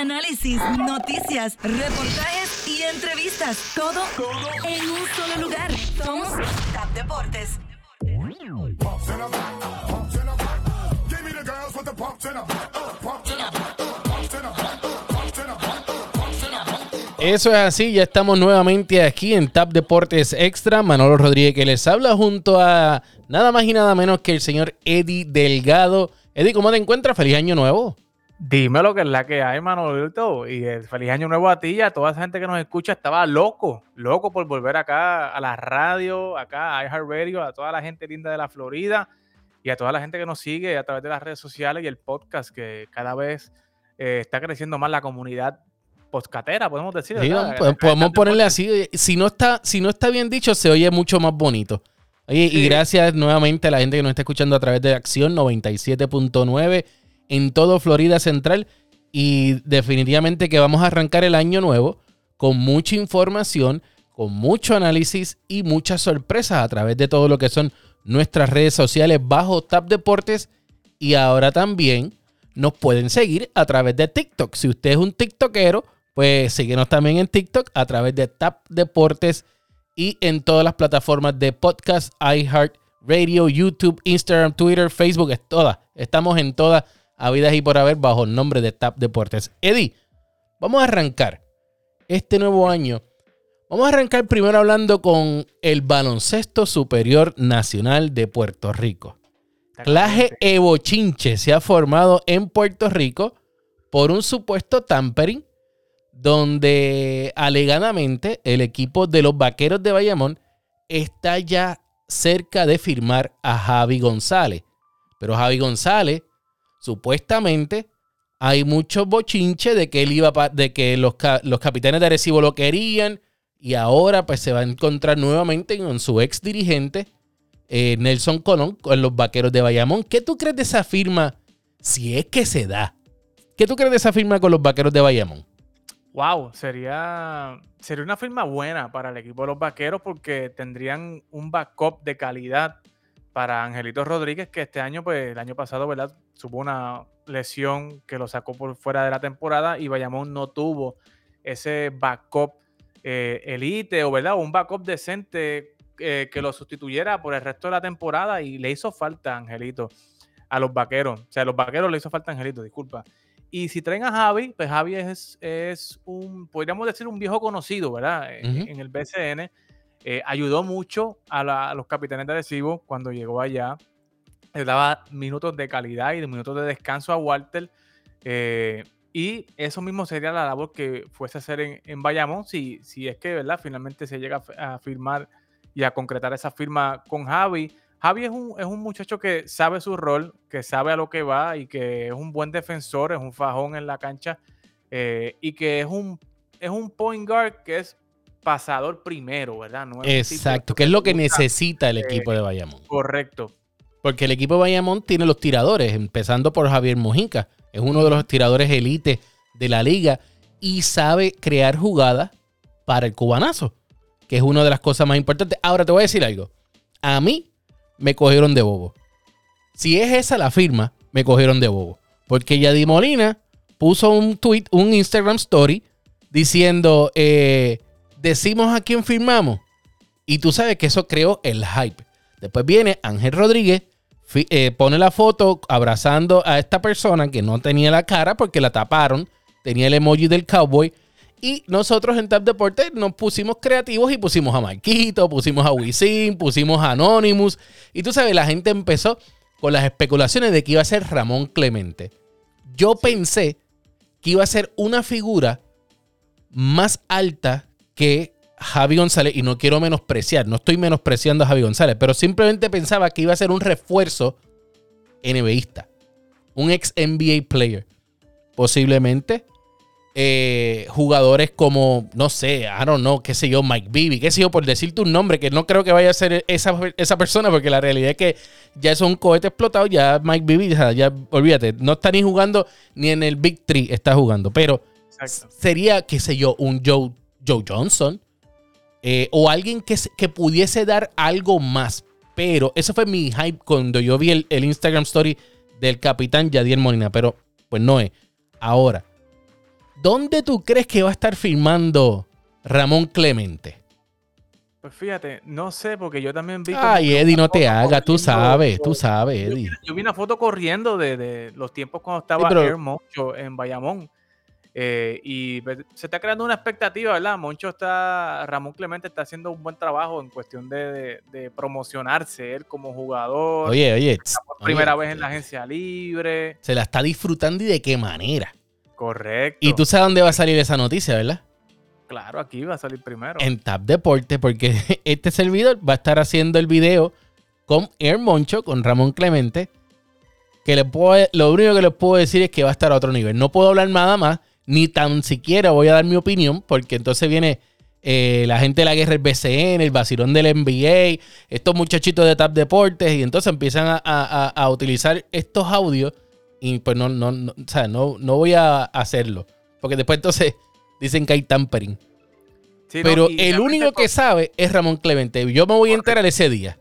análisis, noticias, reportajes y entrevistas. Todo, en un solo lugar. Somos Tap Deportes. Eso es así, ya estamos nuevamente aquí en Tap Deportes Extra. Manolo Rodríguez que les habla junto a nada más y nada menos que el señor Eddie Delgado. Eddie, ¿cómo te encuentras? Feliz año nuevo. Dime lo que es la que hay, Manolito. Y el feliz año nuevo a ti y a toda esa gente que nos escucha. Estaba loco, loco por volver acá a la radio, acá a iHeartRadio, a toda la gente linda de la Florida y a toda la gente que nos sigue a través de las redes sociales y el podcast, que cada vez eh, está creciendo más la comunidad postcatera, podemos decir. Sí, podemos- ponerle así. Si no, está, si no está bien dicho, se oye mucho más bonito. Oye, y gracias nuevamente a la gente que nos está escuchando a través de Acción 97.9 en todo Florida Central. Y definitivamente que vamos a arrancar el año nuevo con mucha información, con mucho análisis y muchas sorpresas a través de todo lo que son nuestras redes sociales bajo Tap Deportes. Y ahora también nos pueden seguir a través de TikTok. Si usted es un TikTokero, pues síguenos también en TikTok a través de Tap Deportes y en todas las plataformas de podcast, iHeart Radio, YouTube, Instagram, Twitter, Facebook, es todas. Estamos en todas habidas y por haber bajo el nombre de Tap Deportes. Eddie, vamos a arrancar este nuevo año. Vamos a arrancar primero hablando con el Baloncesto Superior Nacional de Puerto Rico. Claje Evo Chinche se ha formado en Puerto Rico por un supuesto tampering donde alegadamente el equipo de los Vaqueros de Bayamón está ya cerca de firmar a Javi González. Pero Javi González, supuestamente, hay muchos bochinches de que él iba de que los, los capitanes de Arecibo lo querían y ahora pues se va a encontrar nuevamente con su ex dirigente eh, Nelson Colón con los Vaqueros de Bayamón. ¿Qué tú crees de esa firma si es que se da? ¿Qué tú crees de esa firma con los Vaqueros de Bayamón? Wow, sería, sería una firma buena para el equipo de los vaqueros porque tendrían un backup de calidad para Angelito Rodríguez, que este año, pues el año pasado, ¿verdad? Tuvo una lesión que lo sacó por fuera de la temporada y Bayamón no tuvo ese backup eh, elite o, ¿verdad? Un backup decente eh, que lo sustituyera por el resto de la temporada y le hizo falta a Angelito a los vaqueros. O sea, a los vaqueros le hizo falta a Angelito, disculpa. Y si traen a Javi, pues Javi es, es un, podríamos decir, un viejo conocido, ¿verdad? En el BCN. Eh, ayudó mucho a, los capitanes de Arecibo cuando llegó allá. Le daba minutos de calidad y de minutos de descanso a Walter. eh, y eso mismo sería la labor que fuese a hacer en, en Bayamón si, es que, ¿verdad? Finalmente se llega a firmar y a concretar esa firma con Javi. Javi es un, es un muchacho que sabe su rol, que sabe a lo que va y que es un buen defensor, es un fajón en la cancha eh, y que es un, es un point guard que es pasador primero, ¿verdad? No es Exacto, que es lo que necesita el equipo de Bayamón. Correcto. Porque el equipo de Bayamón tiene los tiradores, empezando por Javier Mojica. Es uno de los tiradores elite de la liga y sabe crear jugadas para el cubanazo, que es una de las cosas más importantes. Ahora te voy a decir algo. A mí me cogieron de bobo. Si es esa la firma, me cogieron de bobo. Porque Yadi Molina puso un tweet, un Instagram story, diciendo, eh, decimos a quién firmamos. Y tú sabes que eso creó el hype. Después viene Ángel Rodríguez, eh, pone la foto abrazando a esta persona que no tenía la cara porque la taparon. Tenía el emoji del cowboy. Y nosotros en Tap Deportes nos pusimos creativos y pusimos a Marquito, pusimos a Wisin, pusimos a Anonymous. Y tú sabes, la gente empezó con las especulaciones de que iba a ser Ramón Clemente. Yo pensé que iba a ser una figura más alta que Javi González. Y no quiero menospreciar, no estoy menospreciando a Javi González, pero simplemente pensaba que iba a ser un refuerzo NBAista. Un ex NBA player. Posiblemente eh, jugadores como, no sé, I don't know, qué sé yo, Mike Bibby, qué sé yo, por decirte un nombre, que no creo que vaya a ser esa, esa persona, porque la realidad es que ya es un cohete explotado, ya Mike Bibby, ya, ya, olvídate, no está ni jugando, ni en el Big Three está jugando, pero Exacto. sería, qué sé yo, un Joe, Joe Johnson, eh, o alguien que, que pudiese dar algo más. Pero eso fue mi hype cuando yo vi el, el Instagram story del capitán Yadier Molina. Pero pues no es. Ahora, ¿Dónde tú crees que va a estar firmando Ramón Clemente? Pues fíjate, no sé, porque yo también vi. Ay, Eddie, no te hagas, tú sabes, tú sabes, Eddie. Yo, vi una foto corriendo de, los tiempos cuando estaba Air Moncho en Bayamón. Eh, y pues, se está creando una expectativa, ¿verdad? Moncho está, Ramón Clemente está haciendo un buen trabajo en cuestión de, promocionarse él como jugador. Oye, oye. primera vez en la agencia libre. Se la está disfrutando y de qué manera. Correcto. Y tú sabes dónde va a salir esa noticia, ¿verdad? Claro, aquí va a salir primero. En Tap Deporte, porque este servidor va a estar haciendo el video con Air Moncho, con Ramón Clemente. Que le puedo, lo único que les puedo decir es que va a estar a otro nivel. No puedo hablar nada más ni tan siquiera voy a dar mi opinión, porque entonces viene eh, la gente de la guerra del BCN, el vacilón del NBA, estos muchachitos de Tap Deportes, y entonces empiezan a, utilizar estos audios, y pues no, no, no, o sea, no, no voy a hacerlo, porque después entonces dicen que hay tampering. Pero el único que sabe es Ramón Clemente. Yo me voy a enterar ese día.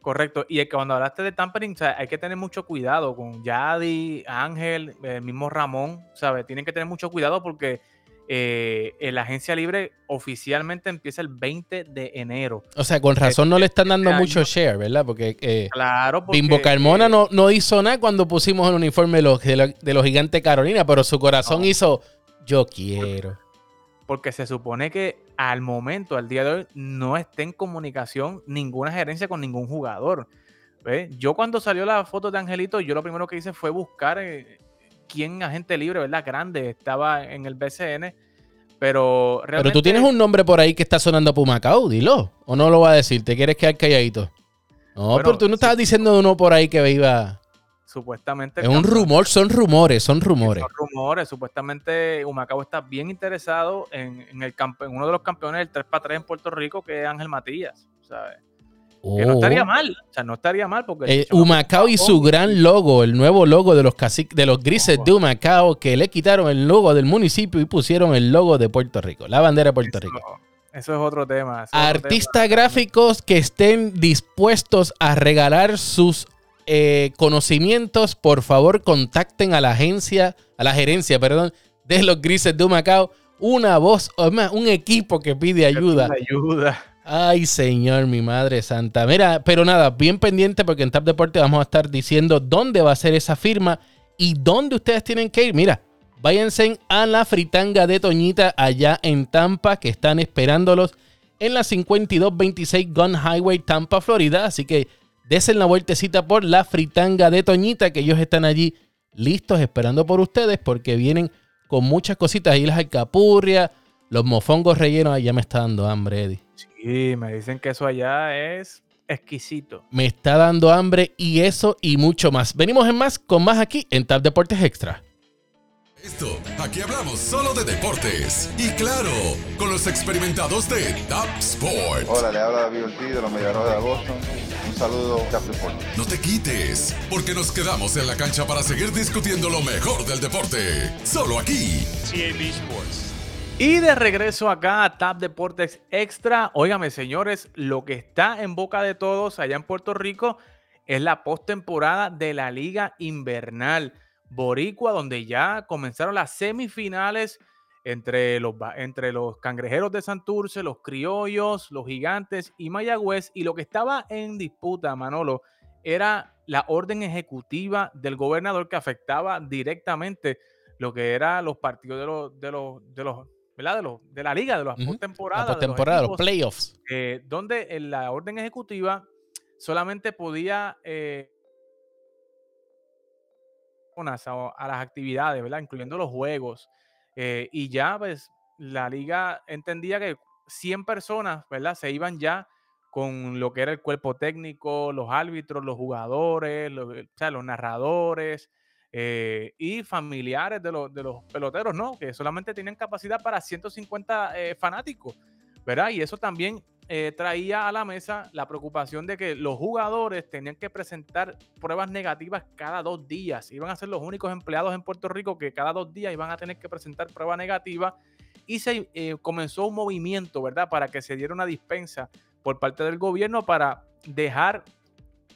Correcto. Y es que cuando hablaste de tampering, hay que tener mucho cuidado con Yadi, Ángel, el mismo Ramón, ¿sabes? Tienen que tener mucho cuidado porque eh, la agencia libre oficialmente empieza el 20 de enero. O sea, con razón no le están dando este mucho share, ¿verdad? Porque, eh, claro, Bimbo Carmona no, no, hizo nada cuando pusimos el uniforme de los, de los, gigantes Carolina, pero su corazón hizo, yo quiero porque se supone que al momento, al día de hoy, no esté en comunicación ninguna gerencia con ningún jugador. Yo cuando salió la foto de Angelito, yo lo primero que hice fue buscar eh, quién agente libre, ¿verdad? Grande, estaba en el BCN. Pero realmente... Pero tú tienes un nombre por ahí que está sonando Pumacao, dilo. ¿O no lo va a decir? ¿Te quieres quedar calladito? No, pero tú no estabas diciendo de uno por ahí que iba supuestamente. Es un rumor, son rumores, son rumores. Son rumores, supuestamente Humacao está bien interesado en, el en uno de los campeones del 3x3 en Puerto Rico, que es Ángel Matías, ¿sabes? Que no estaría oh. mal, o sea, no estaría mal porque... Eh, Humacao y su gran logo, el nuevo logo de los de los grises de Humacao, que le quitaron el logo del municipio y pusieron el logo de Puerto Rico, la bandera de Puerto Rico. Eso es otro tema. Artistas gráficos que estén dispuestos a regalar sus eh, conocimientos, por favor contacten a la agencia, a la gerencia, perdón, de los Grises de Macao. Una voz, o más, un equipo que pide ayuda. ayuda. Ay, señor, mi madre santa. Mira, pero nada, bien pendiente porque en Tap Deporte vamos a estar diciendo dónde va a ser esa firma y dónde ustedes tienen que ir. Mira, váyanse a la fritanga de Toñita allá en Tampa, que están esperándolos en la 5226 Gun Highway, Tampa, Florida. Así que Desen la vueltecita por la fritanga de Toñita, que ellos están allí listos esperando por ustedes porque vienen con muchas cositas. Ahí las alcapurrias, los mofongos rellenos. Ya me está dando hambre, Eddie. Sí, me dicen que eso allá es exquisito. Me está dando hambre y eso y mucho más. Venimos en más con más aquí en Tap Deportes Extra. Esto, aquí hablamos solo de deportes. Y claro, con los experimentados de Top Sport. Hola, le habla David Ortiz de los Medianos de Agosto. Un saludo, Top Sport. No te quites, porque nos quedamos en la cancha para seguir discutiendo lo mejor del deporte. Solo aquí. CAB Sports. Y de regreso acá a Tap Deportes Extra. Óigame, señores, lo que está en boca de todos allá en Puerto Rico es la postemporada de la Liga Invernal. Boricua, donde ya comenzaron las semifinales entre los, entre los cangrejeros de Santurce, los criollos, los gigantes y Mayagüez. Y lo que estaba en disputa, Manolo, era la orden ejecutiva del gobernador que afectaba directamente lo que eran los partidos de los, de los, de los ¿verdad? De, los, de la liga, de las uh postemporadas. de los, playoffs. Eh, donde en la orden ejecutiva solamente podía eh, a, las actividades, ¿verdad? Incluyendo los juegos. Eh, y ya, pues, la liga entendía que 100 personas, ¿verdad? Se iban ya con lo que era el cuerpo técnico, los árbitros, los jugadores, los, los narradores eh, y familiares de, los, peloteros, ¿no? Que solamente tienen capacidad para 150 eh, fanáticos, ¿verdad? Y eso también eh, traía a la mesa la preocupación de que los jugadores tenían que presentar pruebas negativas cada dos días. Iban a ser los únicos empleados en Puerto Rico que cada dos días iban a tener que presentar prueba negativa. Y se eh, comenzó un movimiento, ¿verdad? Para que se diera una dispensa por parte del gobierno para dejar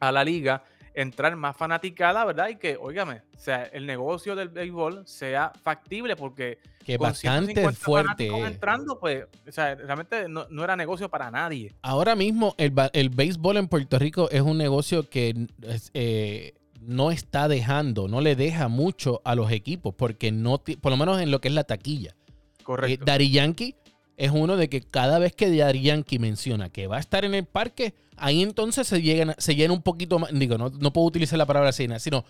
a la liga entrar más fanaticada, ¿verdad? Y que, óigame, o sea, el negocio del béisbol sea factible porque Que con bastante 150 fuerte. entrando, pues, o sea, realmente no, no era negocio para nadie. Ahora mismo el, el béisbol en Puerto Rico es un negocio que eh, no está dejando, no le deja mucho a los equipos, porque no, por lo menos en lo que es la taquilla. Eh, Correcto. Daddy Yankee es uno de que cada vez que Yankee menciona que va a estar en el parque, ahí entonces se, llegan, se llena un poquito más, digo, no, no puedo utilizar la palabra cena, sino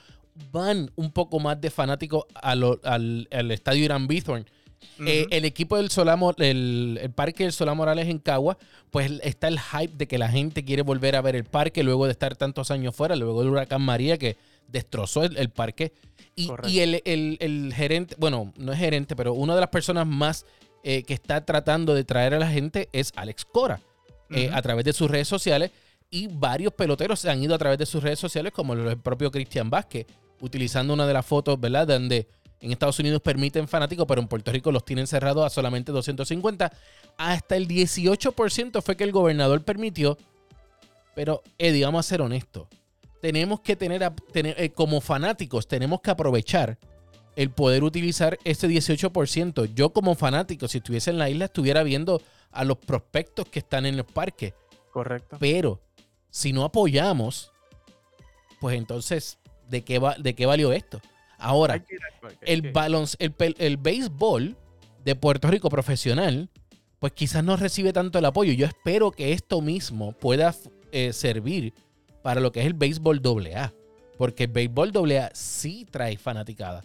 van un poco más de fanáticos al, al estadio Irán Bithorn. Eh, el equipo del Solamo, el, el parque del Solá Morales en Cagua, pues está el hype de que la gente quiere volver a ver el parque luego de estar tantos años fuera, luego del huracán María que destrozó el, el parque. Y, y el, el- el gerente, bueno, no es gerente, pero una de las personas más eh, que está tratando de traer a la gente es Alex Cora, eh, a través de sus redes sociales. Y varios peloteros se han ido a través de sus redes sociales, como el propio Cristian Vázquez, utilizando una de las fotos, ¿verdad? Donde en Estados Unidos permiten fanáticos, pero en Puerto Rico los tienen cerrados a solamente 250. Hasta el 18% fue que el gobernador permitió. Pero, Eddie, vamos a ser honestos. Tenemos que tener, a- tener eh, como fanáticos, tenemos que aprovechar el poder utilizar ese 18%. Yo como fanático, si estuviese en la isla, estuviera viendo a los prospectos que están en los parques. Correcto. Pero si no apoyamos, pues entonces, ¿de qué, va, de qué valió esto? Ahora, el pel- el béisbol de Puerto Rico profesional, pues quizás no recibe tanto el apoyo. Yo espero que esto mismo pueda eh, servir para lo que es el béisbol AA. Porque el béisbol AA sí trae fanaticada.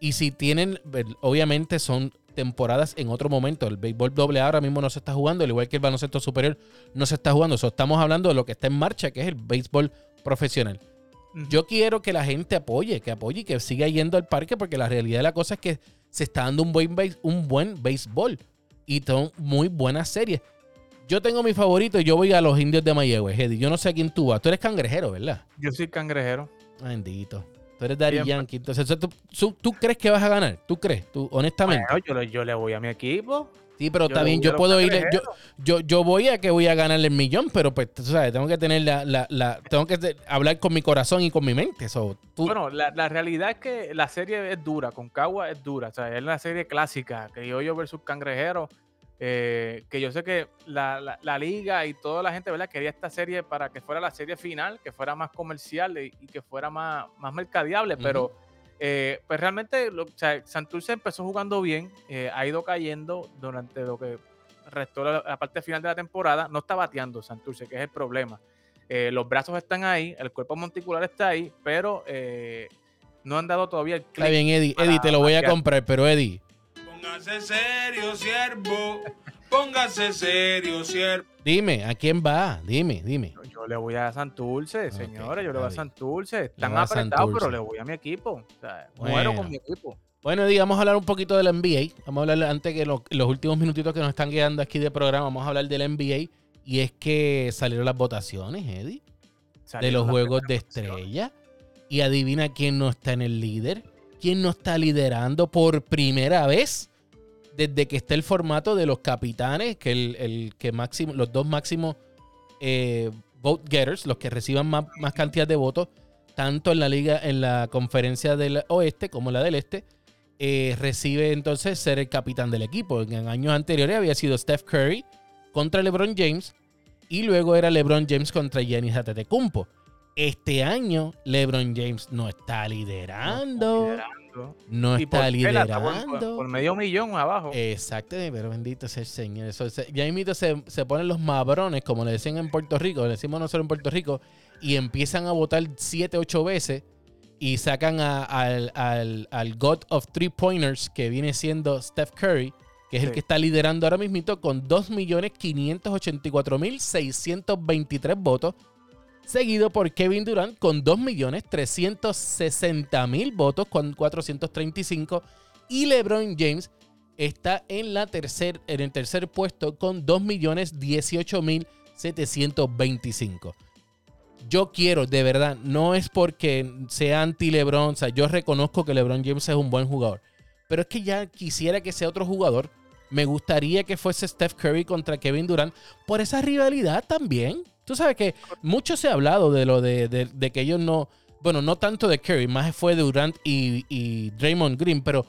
Y si tienen, obviamente son temporadas en otro momento. El béisbol AA ahora mismo no se está jugando, al igual que el baloncesto superior no se está jugando. So, estamos hablando de lo que está en marcha, que es el béisbol profesional. Yo quiero que la gente apoye, que apoye y que siga yendo al parque, porque la realidad de la cosa es que se está dando un buen, béis- un buen béisbol y son muy buenas series. Yo tengo mi favorito y yo voy a los indios de Mayagüez, Eddie. Yo no sé a quién tú vas. Tú eres cangrejero, ¿verdad? Yo soy cangrejero. Bendito. Tú eres Daddy Bien, pues. Yankee. Entonces, ¿tú, tú, tú crees que vas a ganar? ¿Tú crees? ¿Tú, honestamente? Bueno, yo, le, yo le voy a mi equipo. sí, pero yo está bien. Yo puedo ir. Yo, yo, yo voy a que voy a ganarle el millón, pero pues, tú sabes, tengo que tener la. la, la- tengo que hablar con mi corazón y con mi mente. So, tú, Bueno, la, la realidad es que la serie es dura, con Cagua es dura, o sea, es la serie clásica, Criollo versus Cangrejero, eh, que yo sé que la, la- la liga y toda la gente, ¿verdad? Quería esta serie para que fuera la serie final, que fuera más comercial y, y que fuera más, más mercadeable, pero eh, pues realmente, lo, o sea, Santurce empezó jugando bien, eh, ha ido cayendo durante lo que restó la, la parte final de la temporada, no está bateando Santurce, que es el problema. Eh, los brazos están ahí, el cuerpo monticular está ahí, pero eh, no han dado todavía el Está bien, Eddie. Eddie, te lo voy a comprar, pero Eddie, Póngase serio, siervo. Póngase serio, siervo. dime, ¿a quién va? Dime, dime. Yo, yo le voy a Santurce, Ok, señores, yo le voy a. Santurce. Están apretados, pero le voy a mi equipo. O sea, Bueno. muero con mi equipo. Bueno, Eddie, vamos a hablar un poquito del NBA. Vamos a hablar antes que lo- los últimos minutitos que nos están quedando aquí de programa, vamos a hablar del NBA. Y es que salieron las votaciones, Eddie, de los juegos de estrella. Y adivina quién no está en el líder. ¿Quién no está liderando por primera vez desde que está el formato de los capitanes, que el, el que máximo, los dos máximos eh, vote getters, los que reciban más, más cantidad de votos, tanto en la liga, en la conferencia del oeste como la del este, eh, recibe entonces ser el capitán del equipo. En años anteriores había sido Steph Curry contra LeBron James y luego era LeBron James contra Giannis Antetokounmpo. Este año LeBron James no está liderando, Liderando. no está tela, está por- liderando. Por, por medio millón abajo. Exacto, pero bendito sea el Señor. Eso, se- ya mismito se, se ponen los mabrones, como le decían en Puerto Rico, le decimos nosotros en Puerto Rico, y empiezan a votar 7, 8 veces y sacan a- al, al- al God of Three Pointers, que viene siendo Steph Curry, que es el que está liderando ahora mismito con 2.584.623 votos, seguido por Kevin Durant con 2.360.000 votos con 435 y LeBron James está en, la en el tercer puesto con 2.018.725. Yo quiero, de verdad, no es porque sea anti-LeBron, o sea, yo reconozco que LeBron James es un buen jugador, pero es que ya quisiera que sea otro jugador. Me gustaría que fuese Steph Curry contra Kevin Durant por esa rivalidad también. Tú sabes que mucho se ha hablado de lo de, de- que ellos no. Bueno, no tanto de Curry, más fue Durant y, y Draymond Green, pero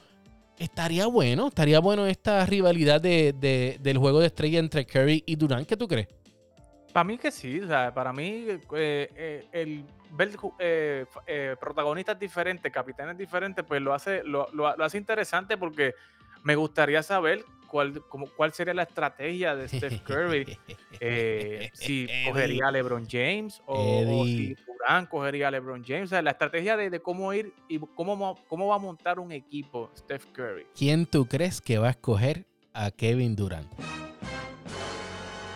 estaría bueno, estaría bueno esta rivalidad de, de- del juego de estrella entre Curry y Durant. ¿Qué tú crees? Para mí que sí, o sea, para mí eh, eh, el ver eh, eh, protagonistas diferentes, capitanes diferentes, pues lo hace, lo- lo hace interesante porque me gustaría saber cuál, cómo- cuál sería la estrategia de Steph Curry. eh, si cogería a LeBron James o, o si. Durant cogería a LeBron James. O sea, la estrategia de, de cómo ir y cómo, mo- cómo va a montar un equipo Steph Curry. ¿Quién tú crees que va a escoger a Kevin Durant?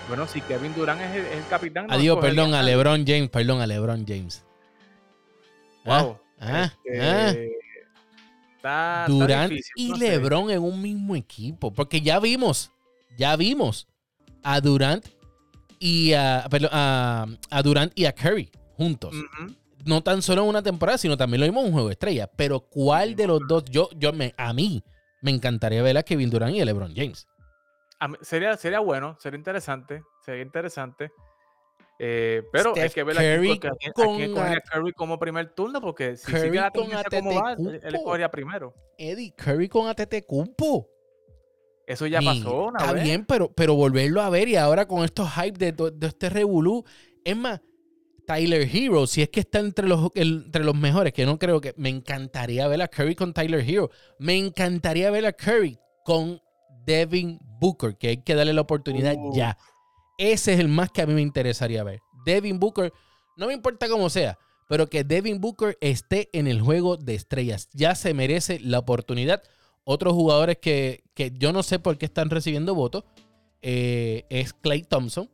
Bueno, si Kevin Durant es el, es el capitán. Adiós, perdón, a. LeBron James, perdón, a LeBron James. Ah, Wow. ah, Este, ah. Está- está Durant difícil, y no sé. LeBron en un mismo equipo. Porque ya vimos, ya vimos a Durant y a, perdón, a, a Durant y a Curry juntos. No tan solo en una temporada, sino también lo vimos en un juego de estrella. Pero ¿cuál de los dos? Yo, yo me, a mí me encantaría ver a Kevin Durant y a LeBron James. Mí- sería, sería bueno, sería interesante, sería interesante. Eh, pero hay Steph que ver Curry aquí, con a- Curry como primer turno, porque si Curry sigue la con como va, él escogería primero. Eddie Curry con Atete-Cumpo. Eso ya pasó una Está vez. bien, pero, pero volverlo a ver y ahora con estos hype de, de este revolú. Es más, Tyler Hero, si es que está entre los, entre los mejores, que no creo que. Me encantaría ver a Curry con Tyler Hero. Me encantaría ver a Curry con Devin Booker, que hay que darle la oportunidad Uh. ya. Ese es el más que a mí me interesaría ver. Devin Booker, no me importa cómo sea, pero que Devin Booker esté en el juego de estrellas. Ya se merece la oportunidad. Otros jugadores que, que yo no sé por qué están recibiendo votos eh, es Clay Thompson,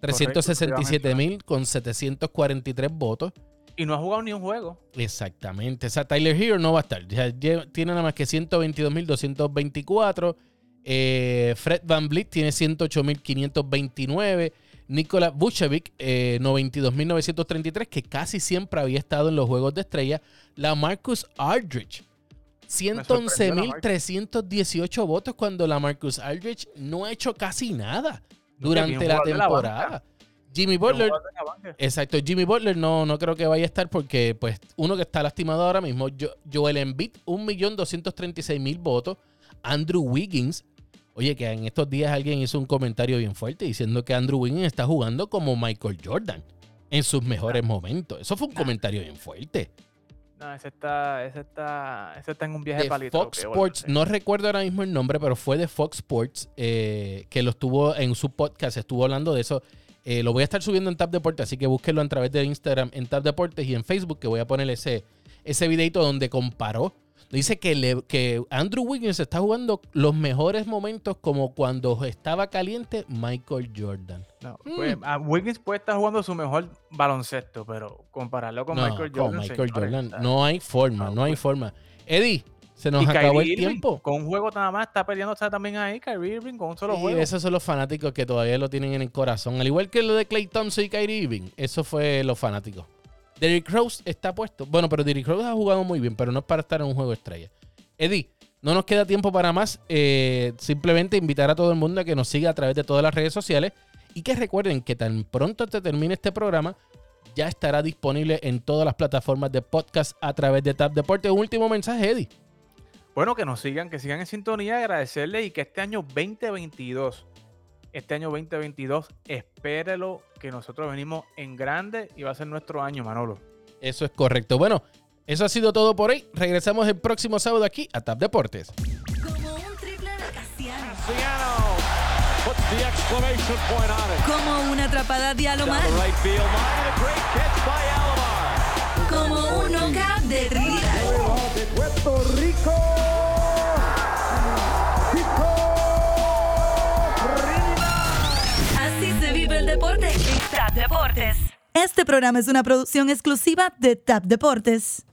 367 mil con 743 votos. Y no ha jugado ni un juego. Exactamente. O sea, Tyler Hero no va a estar. Ya tiene nada más que 122.224. Eh, Fred Van Vliet tiene 108.529. Nikola Vucevic, eh, 92.933, que casi siempre había estado en los Juegos de Estrella. La Marcus Aldridge, sorprendió la 111.318 votos cuando la Marcus Aldridge no ha hecho casi nada durante la temporada. Jimmy Butler. Exacto, Jimmy Butler no, no creo que vaya a estar porque, pues, uno que está lastimado ahora mismo, Jo- Joel Embiid, 1.236.000 votos. Andrew Wiggins, oye, que en estos días alguien hizo un comentario bien fuerte diciendo que Andrew Wiggins está jugando como Michael Jordan en sus mejores momentos. Eso fue un comentario bien fuerte. No, ese está, ese está, ese está en un viaje De palito. Fox Sports, no recuerdo ahora mismo el nombre, pero fue de Fox Sports eh, que lo estuvo en su podcast, estuvo hablando de eso. Eh, lo voy a estar subiendo en Tap Deportes, así que búsquenlo a través de Instagram en Tap Deportes y en Facebook, que voy a poner ese, ese videito donde comparó. Dice que, le- que Andrew Wiggins está jugando los mejores momentos como cuando estaba caliente Michael Jordan. No, Mm. pues, a Wiggins puede estar jugando su mejor baloncesto, pero compararlo con no, Michael con Jordan. Michael señores, Jordan. No hay forma, Ah, no hay forma. Eddie, se nos y acabó Kyrie el Irving, tiempo. Con un juego nada más está peleándose también ahí, Kyrie Irving, con un solo juego. esos son los fanáticos que todavía lo tienen en el corazón. Al igual que lo de Clay Thompson y Kyrie Irving. Eso fue los fanáticos. Derrick Rose está puesto. Bueno, pero Derrick Rose ha jugado muy bien, pero no es para estar en un juego estrella. Eddie, no nos queda tiempo para más. Eh, simplemente invitar a todo el mundo a que nos siga a través de todas las redes sociales. Y que recuerden que tan pronto te termine este programa, ya estará disponible en todas las plataformas de podcast a través de Tap Deporte. Un último mensaje, Eddie. Bueno, que nos sigan, que sigan en sintonía, agradecerles y que este año 2022, este año 2022, espérelo que nosotros venimos en grande y va a ser nuestro año, Manolo. Eso es correcto. Bueno, eso ha sido todo por hoy. Regresamos el próximo sábado aquí a Tap Deportes. Como un triple de Casiano. Ciano puts the exclamation point on it. Como una atrapada de Alomar. right field line, and a great catch by Alomar. Como un knockout de Trinidad. Así deporte en Tap Deportes. Este programa es una producción exclusiva de Tap Deportes.